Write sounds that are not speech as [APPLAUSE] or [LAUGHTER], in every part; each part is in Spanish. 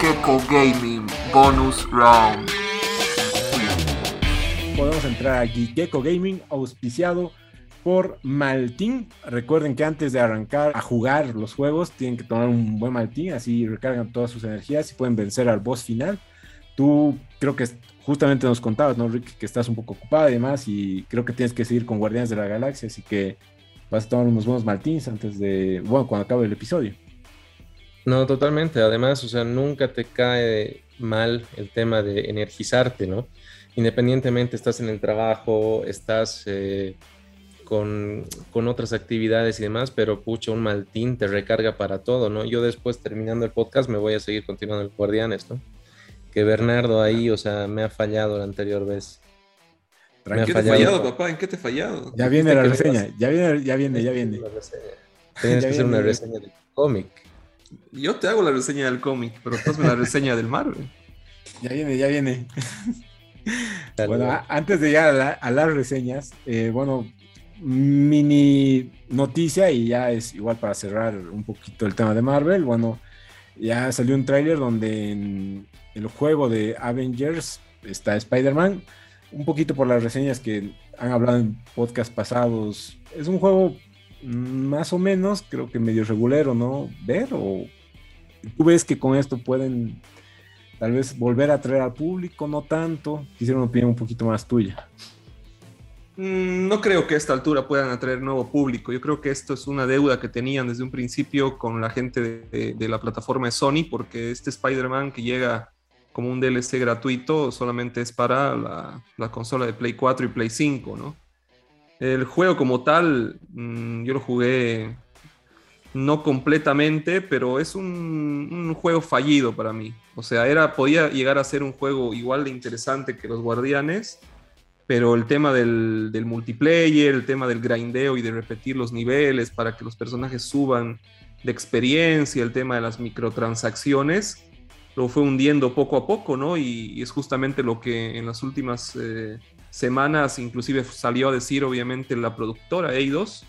Gecko Gaming Bonus Round. Podemos entrar a Gecko Gaming, auspiciado por Maltín. Recuerden que antes de arrancar a jugar los juegos, tienen que tomar un buen Maltín, así recargan todas sus energías y pueden vencer al boss final. Tú creo que justamente nos contabas, ¿no, Rick? Que estás un poco ocupada y demás, y creo que tienes que seguir con Guardianes de la Galaxia, así que vas a tomar unos buenos Maltins antes de, bueno, cuando acabe el episodio. No, totalmente. Además, o sea, nunca te cae mal el tema de energizarte, ¿no? Independientemente estás en el trabajo, estás eh, con, otras actividades y demás, pero pucha, un maltín te recarga para todo, ¿no? Yo después, terminando el podcast, me voy a seguir continuando el Guardianes, ¿no? Que Bernardo ahí, o sea, me ha fallado la anterior vez. ¿En qué te he fallado, papá? ¿En qué te he fallado? Ya viene la reseña, ya viene, ya viene, ya viene. Tienes que hacer una reseña del cómic. Yo te hago la reseña del cómic, pero tú hazme la [LAUGHS] reseña del Marvel. Ya viene, ya viene. bueno, antes de llegar a, las reseñas, eh, bueno, mini noticia y ya es igual para cerrar un poquito el tema de Marvel. Bueno, ya salió un tráiler donde en el juego de Avengers está Spider-Man. Un poquito por las reseñas que han hablado en podcast pasados. Es un juego más o menos, creo que medio regulero, ¿no? Ver o tú ves que con esto pueden tal vez volver a traer al público, no tanto. Quisiera una opinión un poquito más tuya. Mm, no creo que a esta altura puedan atraer nuevo público. Yo creo que esto es una deuda que tenían desde un principio con la gente de, la plataforma de Sony, porque este Spider-Man que llega como un DLC gratuito solamente es para la, la consola de Play 4 y Play 5, ¿no? El juego como tal, mm, yo lo jugué no completamente, pero es un, juego fallido para mí. O sea, era, podía llegar a ser un juego igual de interesante que los Guardianes, pero el tema del, multiplayer, el tema del grindeo y de repetir los niveles para que los personajes suban de experiencia, el tema de las microtransacciones, lo fue hundiendo poco a poco, ¿no? Y, es justamente lo que en las últimas... Eh, semanas, inclusive salió a decir obviamente la productora Eidos,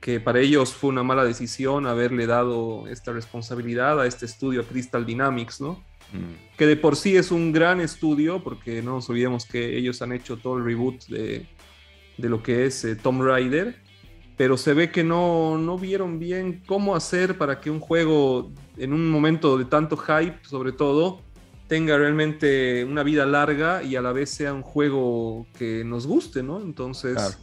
que para ellos fue una mala decisión haberle dado esta responsabilidad a este estudio, a Crystal Dynamics, ¿no? Mm. Que de por sí es un gran estudio, porque no nos olvidemos que ellos han hecho todo el reboot de, de lo que es eh, Tomb Raider, pero se ve que no, no vieron bien cómo hacer para que un juego en un momento de tanto hype, sobre todo, tenga realmente una vida larga y a la vez sea un juego que nos guste, ¿no? Entonces,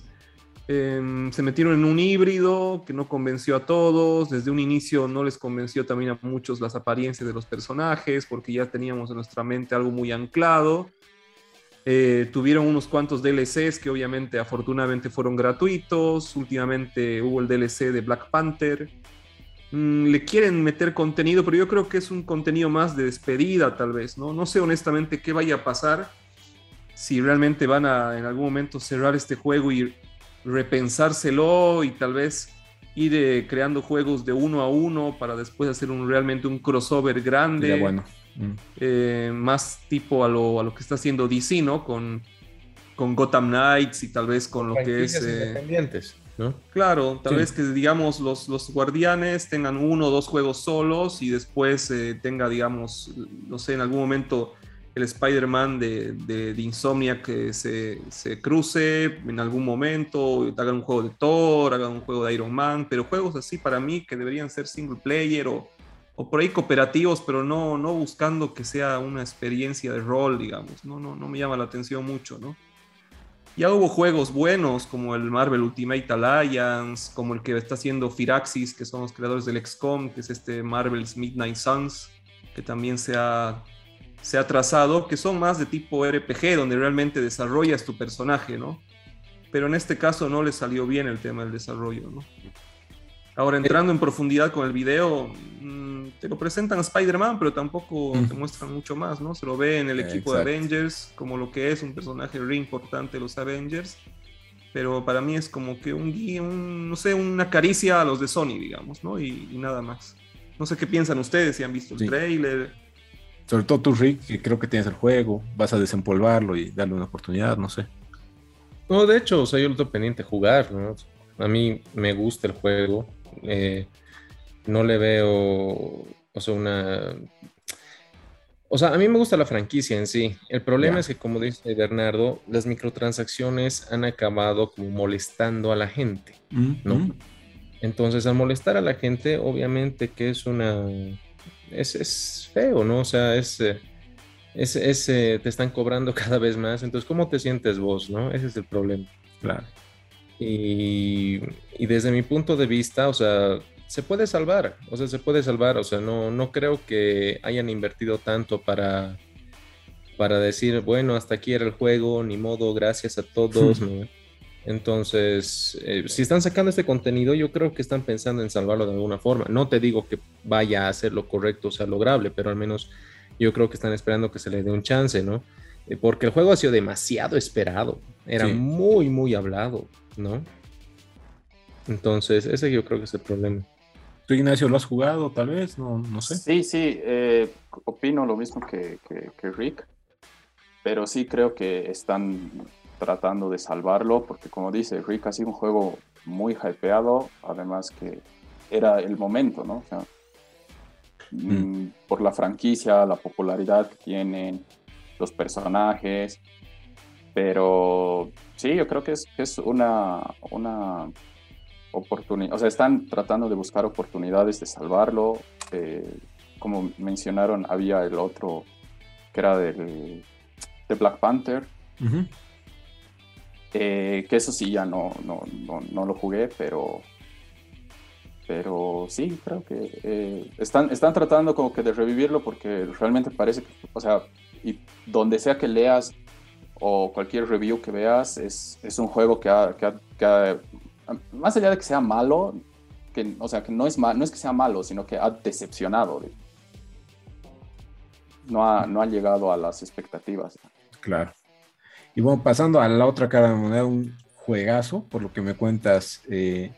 em, se metieron en un híbrido que no convenció a todos, desde un inicio no les convenció también a muchos las apariencias de los personajes, porque ya teníamos en nuestra mente algo muy anclado. Eh, tuvieron unos cuantos DLCs que obviamente afortunadamente fueron gratuitos, últimamente hubo el DLC de Black Panther, le quieren meter contenido, pero yo creo que es un contenido más de despedida tal vez, ¿no? No sé honestamente qué vaya a pasar, si realmente van a en algún momento cerrar este juego y repensárselo y tal vez ir eh, creando juegos de uno a uno para después hacer un, realmente un crossover grande. bueno. Mm. Eh, más tipo a lo, a lo que está haciendo DC, ¿no? Con, con Gotham Knights y tal vez con lo que es... Eh, independientes. Claro, tal vez que digamos los, los guardianes tengan uno o dos juegos solos y después eh, tenga, digamos, no sé, en algún momento el Spider-Man de, de, Insomnia que se, se, cruce en algún momento, hagan un juego de Thor, hagan un juego de Iron Man, pero juegos así para mí que deberían ser single player o, o por ahí cooperativos, pero no, no buscando que sea una experiencia de rol, digamos, no, no, no me llama la atención mucho, ¿no? Ya hubo juegos buenos como el Marvel Ultimate Alliance, como el que está haciendo Firaxis, que son los creadores del XCOM, que es este Marvel's Midnight Suns, que también se ha, se ha trazado, que son más de tipo RPG, donde realmente desarrollas tu personaje, ¿no? Pero en este caso no le salió bien el tema del desarrollo, ¿no? Ahora, entrando en profundidad con el video, te lo presentan a Spider-Man, pero tampoco te muestran mucho más, ¿no? Se lo ve en el equipo de Avengers, como lo que es un personaje re importante de los Avengers. Pero para mí es como que un, un no sé, una caricia a los de Sony, digamos, ¿no? Y, nada más. No sé qué piensan ustedes, si han visto el trailer. Sobre todo tú, Rick, que creo que tienes el juego, vas a desempolvarlo y darle una oportunidad, no sé. No, de hecho, o sea, yo lo tengo pendiente jugar, ¿no? A mí me gusta el juego, eh, no le veo, o sea, una... O sea, a mí me gusta la franquicia en sí. El problema es que, como dice Bernardo, las microtransacciones han acabado como molestando a la gente, ¿no? Entonces, al molestar a la gente, obviamente que es una... Es, feo, ¿no? O sea, es... Eh, es, eh, te están cobrando [LAUGHS] cada vez más. Entonces, ¿cómo te sientes vos, no? Ese es el problema. Claro. Y, desde mi punto de vista, o sea, se puede salvar, o sea, se puede salvar, o sea, no, no creo que hayan invertido tanto para, para decir, bueno, hasta aquí era el juego, ni modo, gracias a todos, ¿no? Entonces, eh, si están sacando este contenido, yo creo que están pensando en salvarlo de alguna forma. No te digo que vaya a ser lo correcto, o sea, lograble, pero al menos yo creo que están esperando que se le dé un chance, ¿no? Eh, porque el juego ha sido demasiado esperado, era muy, muy hablado, ¿no? Entonces, ese yo creo que es el problema. ¿Tú, Ignacio, lo has jugado tal vez? No, no sé. Sí, sí, eh, opino lo mismo que, que, Rick, pero sí creo que están tratando de salvarlo, porque como dice, Rick ha sido un juego muy hypeado, además que era el momento, ¿no? O sea, mm. Mm, por la franquicia, la popularidad que tienen, los personajes, pero sí, yo creo que es, es una, una oportunidad, o sea, están tratando de buscar oportunidades de salvarlo. Eh, como mencionaron, había el otro que era del, de Black Panther, eh, que eso sí ya no, no, no, lo jugué, pero, pero sí, creo que eh, están, están tratando como que de revivirlo porque realmente parece que, o sea, y donde sea que leas o cualquier review que veas, es, es un juego que ha, que, que más allá de que sea malo, que, o sea, que no es, no es que sea malo, sino que ha decepcionado. No ha, no ha llegado a las expectativas. Claro. Y bueno, pasando a la otra cara de moneda, un juegazo, por lo que me cuentas, eh,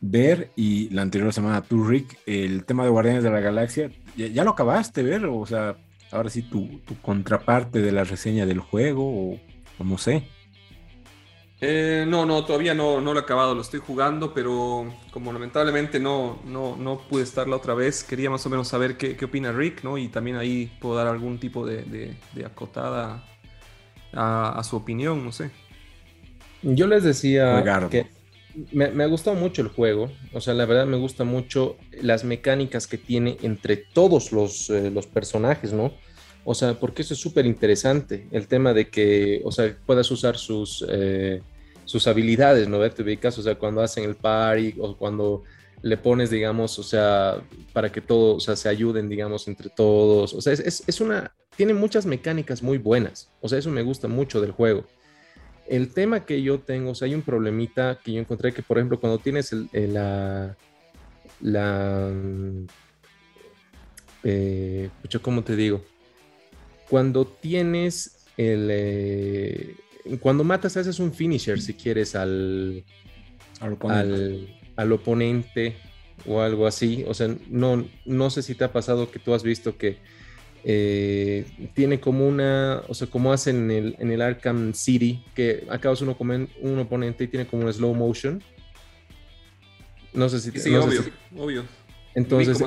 ver y la anterior semana tú, Rick, el tema de Guardianes de la Galaxia, ¿ya, lo acabaste ver? O sea, ahora sí tu, tu contraparte de la reseña del juego, o, no sé. Eh, no, no, todavía no, no lo he acabado, lo estoy jugando, pero como lamentablemente no, no, no pude estar la otra vez, quería más o menos saber qué, qué opina Rick, ¿no? Y también ahí puedo dar algún tipo de, de, acotada a, su opinión, no sé. Yo les decía que me, me, ha gustado mucho el juego, o sea, la verdad me gusta mucho las mecánicas que tiene entre todos los, eh, los personajes, ¿no? O sea, porque eso es súper interesante, el tema de que, o sea, puedas usar sus, eh, sus habilidades, ¿no? Te ubicas, o sea, cuando hacen el party o cuando le pones, digamos, o sea, para que todos, o sea, se ayuden, digamos, entre todos. O sea, es, es, una, tiene muchas mecánicas muy buenas. O sea, eso me gusta mucho del juego. El tema que yo tengo, o sea, hay un problemita que yo encontré que, por ejemplo, cuando tienes el, la, la, eh, ¿cómo te digo? cuando tienes el... Eh, cuando matas, haces un finisher si quieres al, al, oponente. o algo así. O sea, no, no sé si te ha pasado que tú has visto que eh, tiene como una, o sea, como hacen en el, en el Arkham City, que acabas uno con un oponente y tiene como un slow motion. No sé si... Sí, obvio, obvio. Entonces,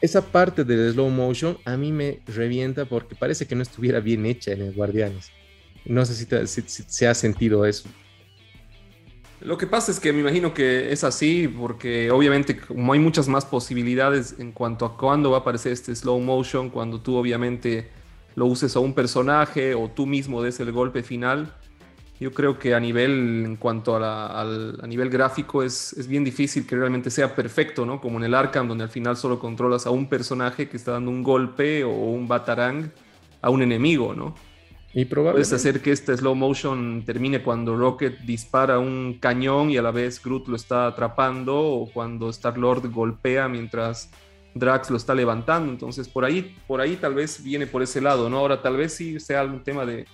esa parte del slow motion a mí me revienta porque parece que no estuviera bien hecha en el Guardianes. No sé si, se ha sentido eso. Lo que pasa es que me imagino que es así porque obviamente como hay muchas más posibilidades en cuanto a cuándo va a aparecer este slow motion, cuando tú obviamente lo uses a un personaje o tú mismo des el golpe final, yo creo que a nivel, en cuanto a, a nivel gráfico, es, es, bien difícil que realmente sea perfecto, ¿no? Como en el Arkham, donde al final solo controlas a un personaje que está dando un golpe o un batarang a un enemigo, ¿no? Y probablemente... Puedes hacer que este slow motion termine cuando Rocket dispara un cañón y a la vez Groot lo está atrapando, o cuando Star-Lord golpea mientras Drax lo está levantando. Entonces, por ahí, por ahí tal vez viene por ese lado, ¿no? Ahora, tal vez sí sea algún tema de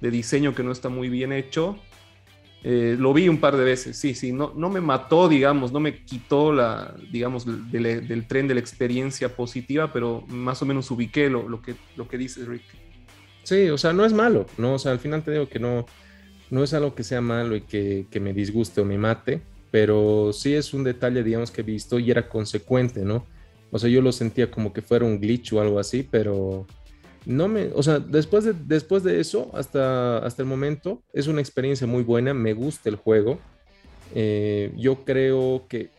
de diseño que no está muy bien hecho. Eh, lo vi un par de veces, sí, sí, no, no me mató, digamos, no me quitó la, digamos, del, tren de la experiencia positiva, pero más o menos ubiqué lo, lo, que, lo que dice Rick. Sí, o sea, no es malo, ¿no? O sea, al final te digo que no, no es algo que sea malo y que, que me disguste o me mate, pero sí es un detalle, digamos, que he visto y era consecuente, ¿no? O sea, yo lo sentía como que fuera un glitch o algo así, pero no me, o sea, después de, después de eso, hasta, hasta el momento, es una experiencia muy buena, me gusta el juego. Eh, yo creo que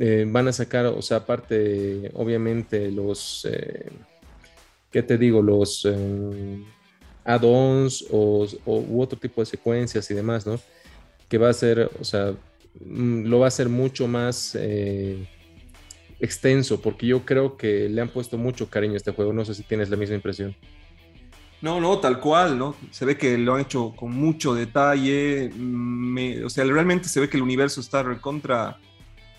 eh, van a sacar, o sea, aparte, obviamente, los, eh, ¿qué te digo? Los add-ons o, u otro tipo de secuencias y demás, ¿no? Que va a ser, o sea, mm, lo va a hacer mucho más extenso, porque yo creo que le han puesto mucho cariño a este juego. No sé si tienes la misma impresión. No, no, tal cual, ¿no? Se ve que lo han hecho con mucho detalle. o sea, realmente se ve que el universo está recontra,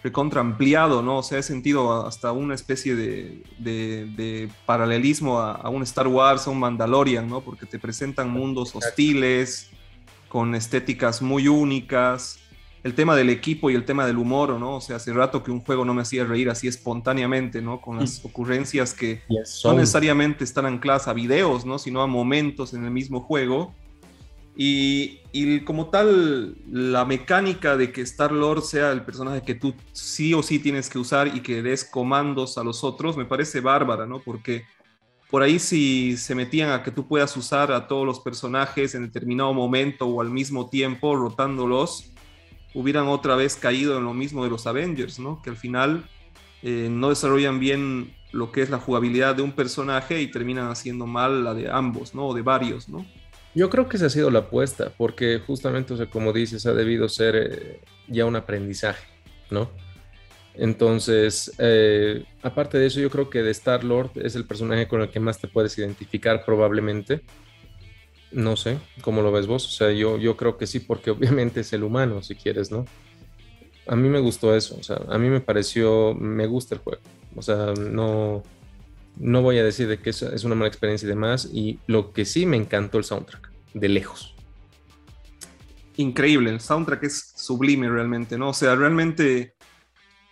recontra ampliado, ¿no? O sea, he sentido hasta una especie de, paralelismo a, a, un Star Wars, a un Mandalorian, ¿no? Porque te presentan mundos hostiles, con estéticas muy únicas el tema del equipo y el tema del humor, ¿no? O sea, hace rato que un juego no me hacía reír así espontáneamente, ¿no? Con las mm. ocurrencias que no necesariamente están ancladas a videos, ¿no? Sino a momentos en el mismo juego. Y, como tal, la mecánica de que Star-Lord sea el personaje que tú sí o sí tienes que usar y que des comandos a los otros, me parece bárbara, ¿no? Porque por ahí si se metían a que tú puedas usar a todos los personajes en determinado momento o al mismo tiempo, rotándolos, hubieran otra vez caído en lo mismo de los Avengers, ¿no? Que al final eh, no desarrollan bien lo que es la jugabilidad de un personaje y terminan haciendo mal la de ambos, ¿no? O de varios, ¿no? Yo creo que esa ha sido la apuesta, porque justamente, o sea, como dices, ha debido ser eh, ya un aprendizaje, ¿no? Entonces, eh, aparte de eso, yo creo que de Star Lord es el personaje con el que más te puedes identificar probablemente no sé, ¿cómo lo ves vos? O sea, yo, yo creo que sí, porque [LAUGHS] obviamente es el humano, si quieres, ¿no? A mí me gustó eso, o sea, a mí me pareció, me gusta el juego. O sea, no, no voy a decir de que es, es una mala experiencia y demás. Y lo que sí me encantó el soundtrack, de lejos. Increíble, el soundtrack es sublime realmente, ¿no? O sea, realmente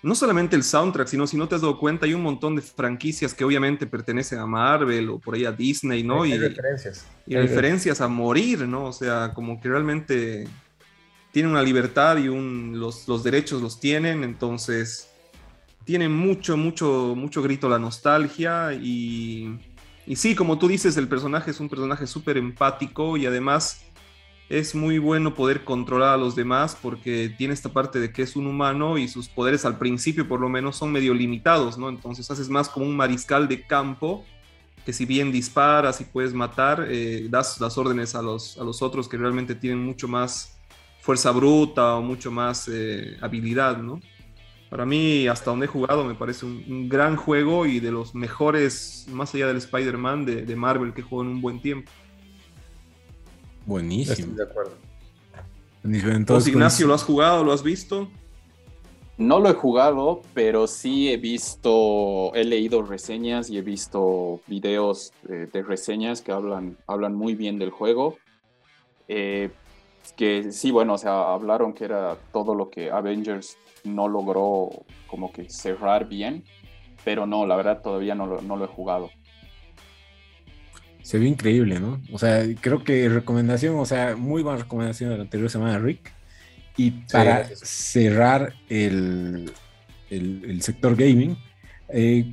no solamente el soundtrack, sino si no te has dado cuenta, hay un montón de franquicias que obviamente pertenecen a Marvel o por ahí a Disney, ¿no? y referencias. Y referencias a morir, ¿no? O sea, como que realmente tienen una libertad y un, los, los derechos los tienen, entonces tiene mucho, mucho, mucho grito la nostalgia y, y sí, como tú dices, el personaje es un personaje súper empático y además es muy bueno poder controlar a los demás porque tiene esta parte de que es un humano y sus poderes al principio por lo menos son medio limitados, ¿no? Entonces haces más como un mariscal de campo que si bien disparas y puedes matar, eh, das las órdenes a los, a los otros que realmente tienen mucho más fuerza bruta o mucho más eh, habilidad, ¿no? Para mí, hasta donde he jugado, me parece un, gran juego y de los mejores, más allá del Spider-Man de, de Marvel que juego en un buen tiempo. Buenísimo. de acuerdo. Entonces, Ignacio, ¿lo has jugado? ¿Lo has visto? No lo he jugado, pero sí he visto, he leído reseñas y he visto videos de, reseñas que hablan, hablan muy bien del juego. Eh, que sí, bueno, o sea, hablaron que era todo lo que Avengers no logró como que cerrar bien, pero no, la verdad todavía no no lo he jugado se ve increíble, ¿no? O sea, creo que recomendación, o sea, muy buena recomendación de la anterior semana, Rick. Y para cerrar el, el, sector gaming, eh,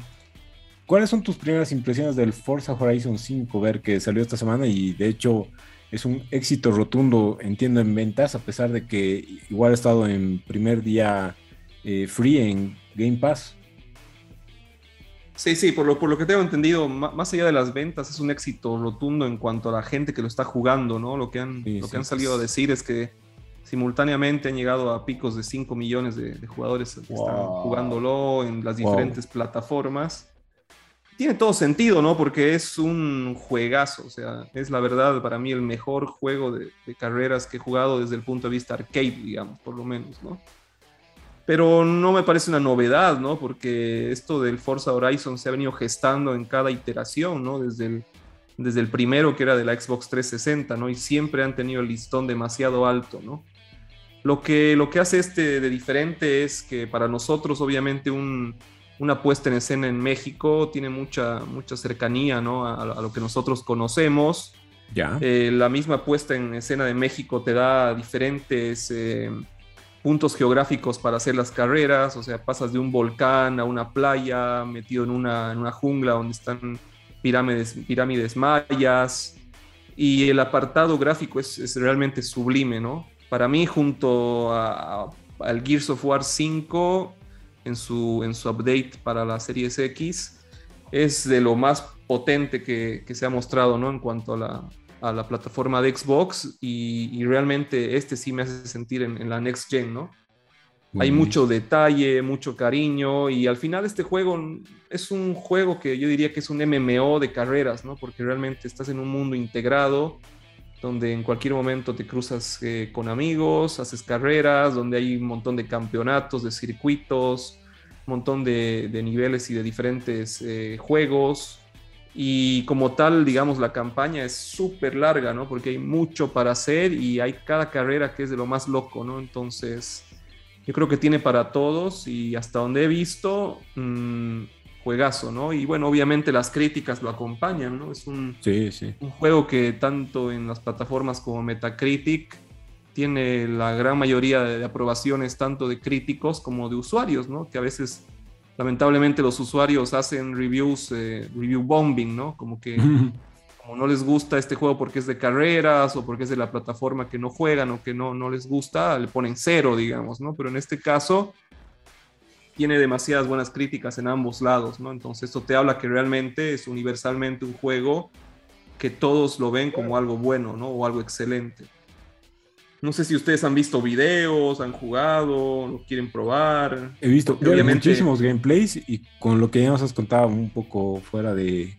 ¿cuáles son tus primeras impresiones del Forza Horizon 5? Ver que salió esta semana y de hecho es un éxito rotundo, entiendo, en ventas, a pesar de que igual ha estado en primer día eh, free en Game Pass. Sí, sí, por lo, por lo que tengo entendido, más allá de las ventas, es un éxito rotundo en cuanto a la gente que lo está jugando, ¿no? Lo que han, lo que han salido a decir es que simultáneamente han llegado a picos de 5 millones de, jugadores que están jugándolo en las diferentes plataformas. Tiene todo sentido, ¿no? Porque es un juegazo, o sea, es la verdad para mí el mejor juego de, de carreras que he jugado desde el punto de vista arcade, digamos, por lo menos, ¿no? pero no me parece una novedad, ¿no? Porque esto del Forza Horizon se ha venido gestando en cada iteración, ¿no? Desde el, desde el primero que era de la Xbox 360, ¿no? Y siempre han tenido el listón demasiado alto, ¿no? Lo que, lo que hace este de diferente es que para nosotros, obviamente, una puesta en escena en México tiene mucha, mucha cercanía, ¿no? A, lo que nosotros conocemos. Ya. Eh, la misma puesta en escena de México te da diferentes... Eh, puntos geográficos para hacer las carreras, o sea, pasas de un volcán a una playa, metido en una, en una jungla donde están pirámides, pirámides mayas, y el apartado gráfico es, realmente sublime, ¿no? Para mí, junto al Gears of War 5, en su, en su update para la Series X, es de lo más potente que, se ha mostrado, ¿no? En cuanto a la, plataforma de Xbox, y, realmente este sí me hace sentir en, en la Next Gen, ¿no? Hay mucho detalle, mucho cariño y al final este juego es un juego que yo diría que es un MMO de carreras, ¿no? Porque realmente estás en un mundo integrado donde en cualquier momento te cruzas eh, con amigos, haces carreras, donde hay un montón de campeonatos, de circuitos, un montón de, niveles y de diferentes eh, juegos. Y como tal, digamos, la campaña es súper larga, ¿no? Porque hay mucho para hacer y hay cada carrera que es de lo más loco, ¿no? Entonces yo creo que tiene para todos y hasta donde he visto, mmm, juegazo, ¿no? Y bueno, obviamente las críticas lo acompañan, ¿no? Es un, un juego que tanto en las plataformas como Metacritic tiene la gran mayoría de, aprobaciones tanto de críticos como de usuarios, ¿no? Que a veces lamentablemente los usuarios hacen reviews, eh, review bombing, ¿no? Como que [LAUGHS] no les gusta este juego porque es de carreras o porque es de la plataforma que no juegan o que no, no les gusta, le ponen cero, digamos, ¿no? Pero en este caso tiene demasiadas buenas críticas en ambos lados, ¿no? Entonces esto te habla que realmente es universalmente un juego que todos lo ven como algo bueno, ¿no? O algo excelente. No sé si ustedes han visto videos, han jugado, lo quieren probar. He visto muchísimos gameplays y con lo que ya nos has contado un poco fuera de,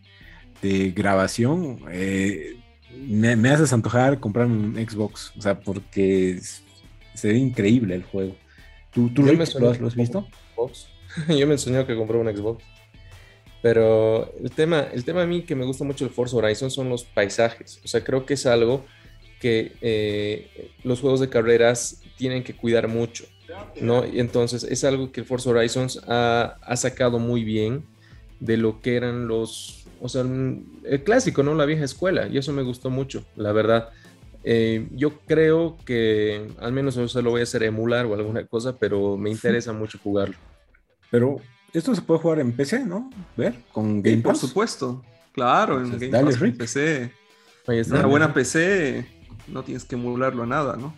de grabación, eh, me, haces antojar comprarme un Xbox, o sea, porque se ve increíble el juego. ¿Tú, tú lo, has, visto? [LAUGHS] Yo me enseñó que compré un Xbox. Pero el tema, el tema a mí que me gusta mucho el Forza Horizon son los paisajes. O sea, creo que es algo que eh, los juegos de carreras tienen que cuidar mucho, ¿no? Y entonces es algo que el Forza Horizon ha, ha sacado muy bien de lo que eran los o sea, el clásico, ¿no? La vieja escuela, y eso me gustó mucho, la verdad. Eh, yo creo que al menos eso lo voy a hacer emular o alguna cosa, pero me [LAUGHS] interesa mucho jugarlo. Pero esto se puede jugar en PC, ¿no? Ver, con Game Por supuesto, claro, en Game Pass, en PC. Una buena PC, no tienes que emularlo a nada, ¿no?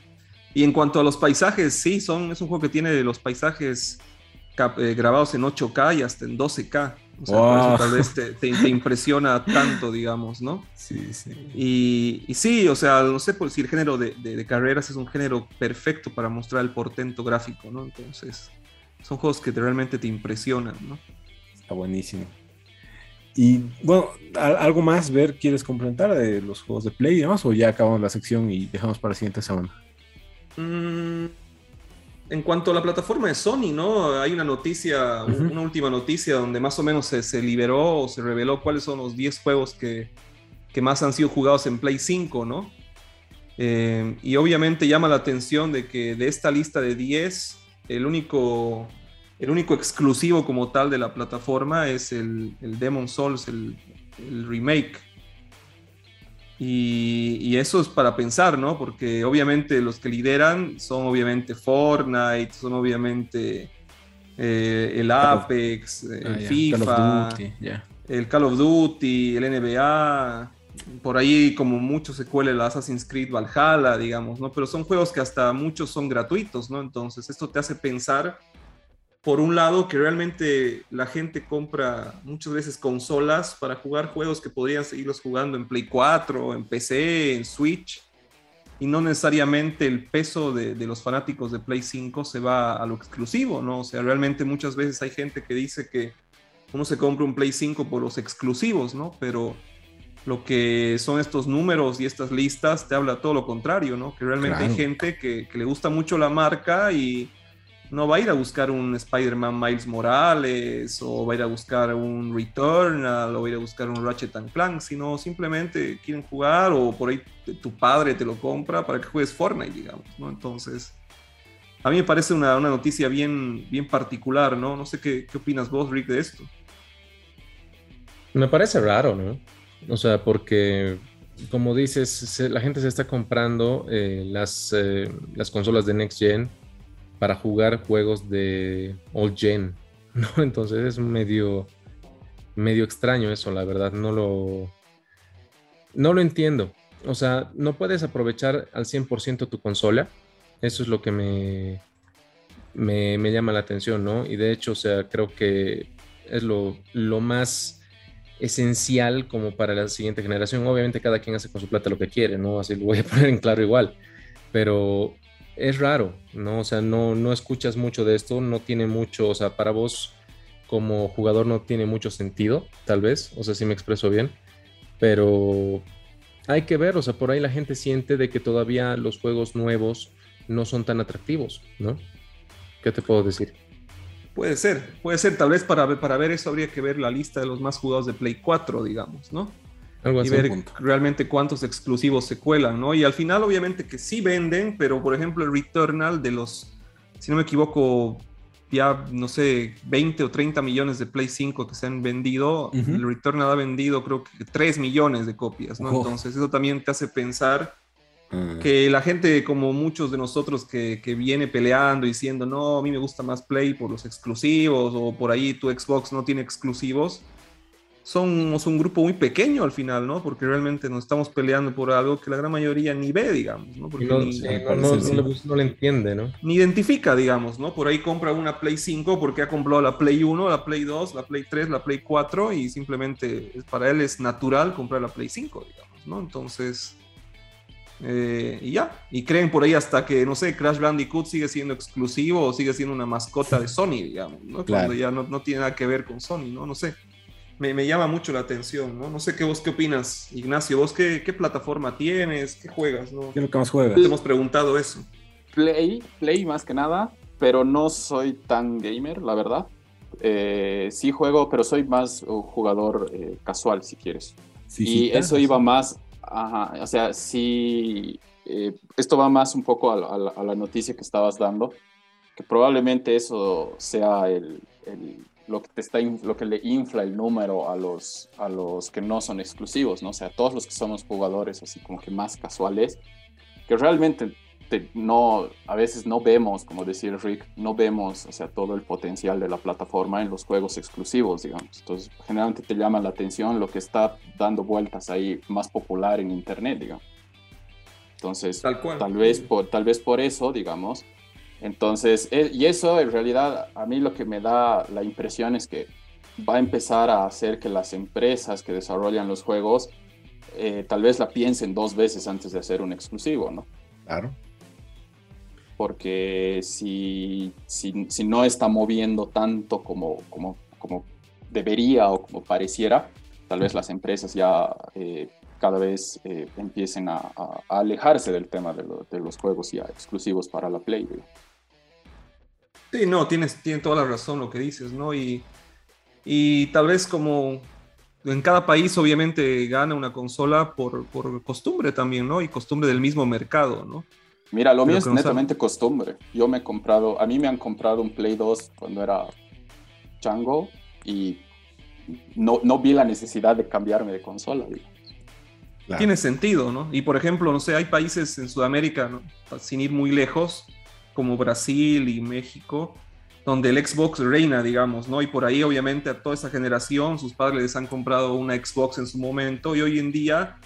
Y en cuanto a los paisajes, sí, son, es un juego que tiene los paisajes eh, grabados en 8K y hasta en 12K. O sea, por eso tal vez te, impresiona tanto, digamos, ¿no? Sí, sí. Y, sí, o sea, no sé por si el género de, carreras es un género perfecto para mostrar el portento gráfico, ¿no? Entonces, son juegos que realmente te impresionan, ¿no? Está buenísimo. Y bueno, ¿algo más ver quieres complementar de los juegos de Play y demás? ¿O ya acabamos la sección y dejamos para la siguiente semana? Mmm en cuanto a la plataforma de Sony, ¿no? Hay una noticia, una última noticia donde más o menos se, liberó o se reveló cuáles son los 10 juegos que, más han sido jugados en Play 5, ¿no? Eh, y obviamente llama la atención de que de esta lista de 10, el único, el único exclusivo como tal de la plataforma es el, el Demon Souls, el, el remake y, eso es para pensar, ¿no? Porque obviamente los que lideran son obviamente Fortnite, son obviamente eh, el Apex, el ah, FIFA, el Call of Duty, el NBA. Por ahí como mucho se cuele el Assassin's Creed Valhalla, digamos, ¿no? Pero son juegos que hasta muchos son gratuitos, ¿no? Entonces esto te hace pensar por un lado, que realmente la gente compra muchas veces consolas para jugar juegos que podrían seguirlos jugando en Play 4, en PC, en Switch, y no necesariamente el peso de, los fanáticos de Play 5 se va a lo exclusivo, ¿no? O sea, realmente muchas veces hay gente que dice que uno se compra un Play 5 por los exclusivos, ¿no? Pero lo que son estos números y estas listas te habla todo lo contrario, ¿no? Que realmente hay gente que, que le gusta mucho la marca y no va a ir a buscar un Spider-Man Miles Morales o va a ir a buscar un Returnal o va a ir a buscar un Ratchet and Clank, sino simplemente quieren jugar o por ahí tu padre te lo compra para que juegues Fortnite, digamos, ¿no? Entonces, a mí me parece una, noticia bien, bien particular, ¿no? No sé qué, opinas vos, Rick, de esto. Me parece raro, ¿no? O sea, porque como dices, la gente se está comprando eh, las, eh, las consolas de Next Gen para jugar juegos de old gen, [LAUGHS] ¿no? Entonces es medio, medio extraño eso, la verdad, no lo, no lo entiendo. O sea, no puedes aprovechar al 100% tu consola. Eso es lo que me, me, llama la atención, ¿no? Y de hecho, o sea, creo que es lo, lo más esencial como para la siguiente generación. Obviamente cada quien hace con su plata lo que quiere, ¿no? Así lo voy a [LAUGHS] poner en claro igual. Pero es raro, ¿no? O sea, no, no escuchas mucho de esto, no tiene mucho, o sea, para vos como jugador no tiene mucho sentido, tal vez, o sea, si me expreso bien, pero hay que ver, o sea, por ahí la gente siente de que todavía los juegos nuevos no son tan atractivos, ¿no? ¿Qué te puedo decir? Puede ser, puede ser, tal vez para, para ver eso habría que ver la lista de los más jugados de Play 4, digamos, ¿no? Y ver realmente cuántos exclusivos se cuelan, ¿no? Y al final, obviamente que sí venden, pero por ejemplo, el Returnal de los, si no me equivoco, ya no sé, 20 o 30 millones de Play 5 que se han vendido, el Returnal ha vendido creo que 3 millones de copias, ¿no? Entonces, eso también te hace pensar ah. que la gente, como muchos de nosotros, que, que, viene peleando diciendo, no, a mí me gusta más Play por los exclusivos, o por ahí tu Xbox no tiene exclusivos, somos un grupo muy pequeño al final, ¿no? Porque realmente nos estamos peleando por algo que la gran mayoría ni ve, digamos, ¿no? Porque no, ni, no, le, entiende, ¿no? Ni identifica, digamos, ¿no? Por ahí compra una Play 5 porque ha comprado la Play 1, la Play 2, la Play 3, la Play 4 y simplemente para él es natural comprar la Play 5, digamos, ¿no? Entonces... Eh, y ya, y creen por ahí hasta que, no sé, Crash Bandicoot sigue siendo exclusivo o sigue siendo una mascota de Sony, digamos, ¿no? Cuando ya no, no tiene nada que ver con Sony, ¿no? No sé me, llama mucho la atención, ¿no? No sé qué vos qué opinas, Ignacio, vos qué, plataforma tienes, qué juegas, ¿no? ¿Qué es lo que más juegas? Te hemos preguntado eso. Play, Play más que nada, pero no soy tan gamer, la verdad. Eh, sí juego, pero soy más un jugador eh, casual, si quieres. y eso iba más, ajá, o sea, sí, eh, esto va más un poco a, la noticia que estabas dando, que probablemente eso sea el lo que, te está, lo que le infla el número a los, a los que no son exclusivos, ¿no? O sea, todos los que somos jugadores así como que más casuales, que realmente no, a veces no vemos, como decía Rick, no vemos, o sea, todo el potencial de la plataforma en los juegos exclusivos, digamos. Entonces, generalmente te llama la atención lo que está dando vueltas ahí más popular en Internet, digamos. Entonces, tal, vez por, tal vez por eso, digamos, entonces, eh, y eso en realidad a mí lo que me da la impresión es que va a empezar a hacer que las empresas que desarrollan los juegos eh, tal vez la piensen dos veces antes de hacer un exclusivo, ¿no? Claro. Porque si, si, si no está moviendo tanto como, como, como debería o como pareciera, tal vez las empresas ya eh, cada vez empiecen a, alejarse del tema de, de, los juegos ya exclusivos para la Play. Sí, no, tienes, tienes toda la razón lo que dices, ¿no? Y, y tal vez como en cada país obviamente gana una consola por, por costumbre también, ¿no? Y costumbre del mismo mercado, ¿no? Mira, lo mío es netamente costumbre. Yo me he comprado, a mí me han comprado un Play 2 cuando era chango y no, no vi la necesidad de cambiarme de consola. Tiene sentido, ¿no? Y por ejemplo, no sé, hay países en Sudamérica, sin ir muy lejos, como Brasil y México, donde el Xbox reina, digamos, ¿no? Y por ahí obviamente a toda esa generación, sus padres les han comprado una Xbox en su momento y hoy en día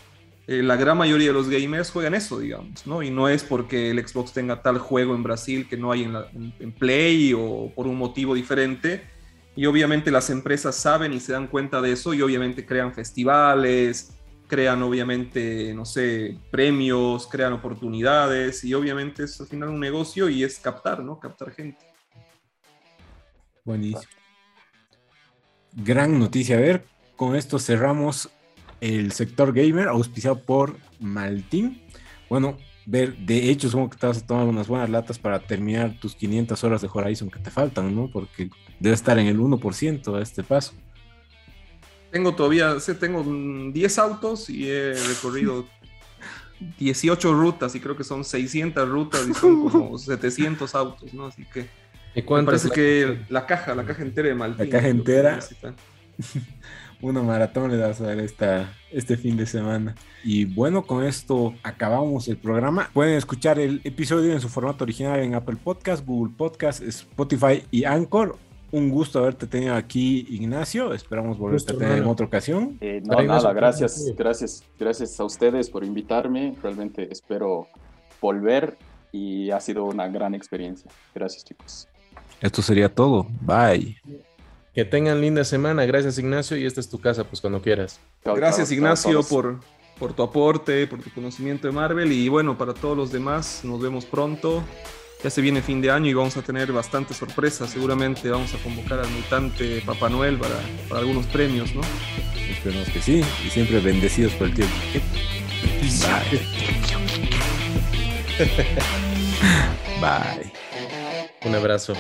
eh, la gran mayoría de los gamers juegan eso, digamos, ¿no? Y no es porque el Xbox tenga tal juego en Brasil que no hay en Play o por un motivo diferente. Y obviamente las empresas saben y se dan cuenta de eso y obviamente crean festivales, crean obviamente, no sé, premios, crean oportunidades y obviamente es al final un negocio y es captar, ¿no? Captar gente. Buenísimo. Gran noticia. A ver, con esto cerramos el sector gamer auspiciado por Maltín. Bueno, ver, de hecho, supongo que a tomar unas buenas latas para terminar tus 500 horas de Horizon que te faltan, ¿no? Porque debe estar en el 1% a este paso. Tengo todavía, sé, tengo 10 autos y he recorrido 18 rutas y creo que son 600 rutas y son como [LAUGHS] 700 autos, ¿no? Así que ¿Y me parece que la caja, la caja entera de Maltín. La caja entera. [LAUGHS] Una maratón le das a dar esta, este fin de semana. Y bueno, con esto acabamos el programa. Pueden escuchar el episodio en su formato original en Apple Podcast, Google Podcast, Spotify y Anchor un gusto haberte tenido aquí, Ignacio. Esperamos volverte a tener en otra ocasión. Eh, no, nada, gracias, gracias, gracias a ustedes por invitarme. Realmente espero volver y ha sido una gran experiencia. Gracias, chicos. Esto sería todo. Bye. Que tengan linda semana. Gracias, Ignacio. Y esta es tu casa, pues cuando quieras. Gracias, Ignacio, por, por tu aporte, por tu conocimiento de Marvel. Y bueno, para todos los demás, nos vemos pronto. Ya se viene fin de año y vamos a tener bastantes sorpresas. Seguramente vamos a convocar al mutante Papá Noel para, para algunos premios, ¿no? Esperemos que sí. Y siempre bendecidos por el tiempo. Bye. [LAUGHS] Bye. Un abrazo.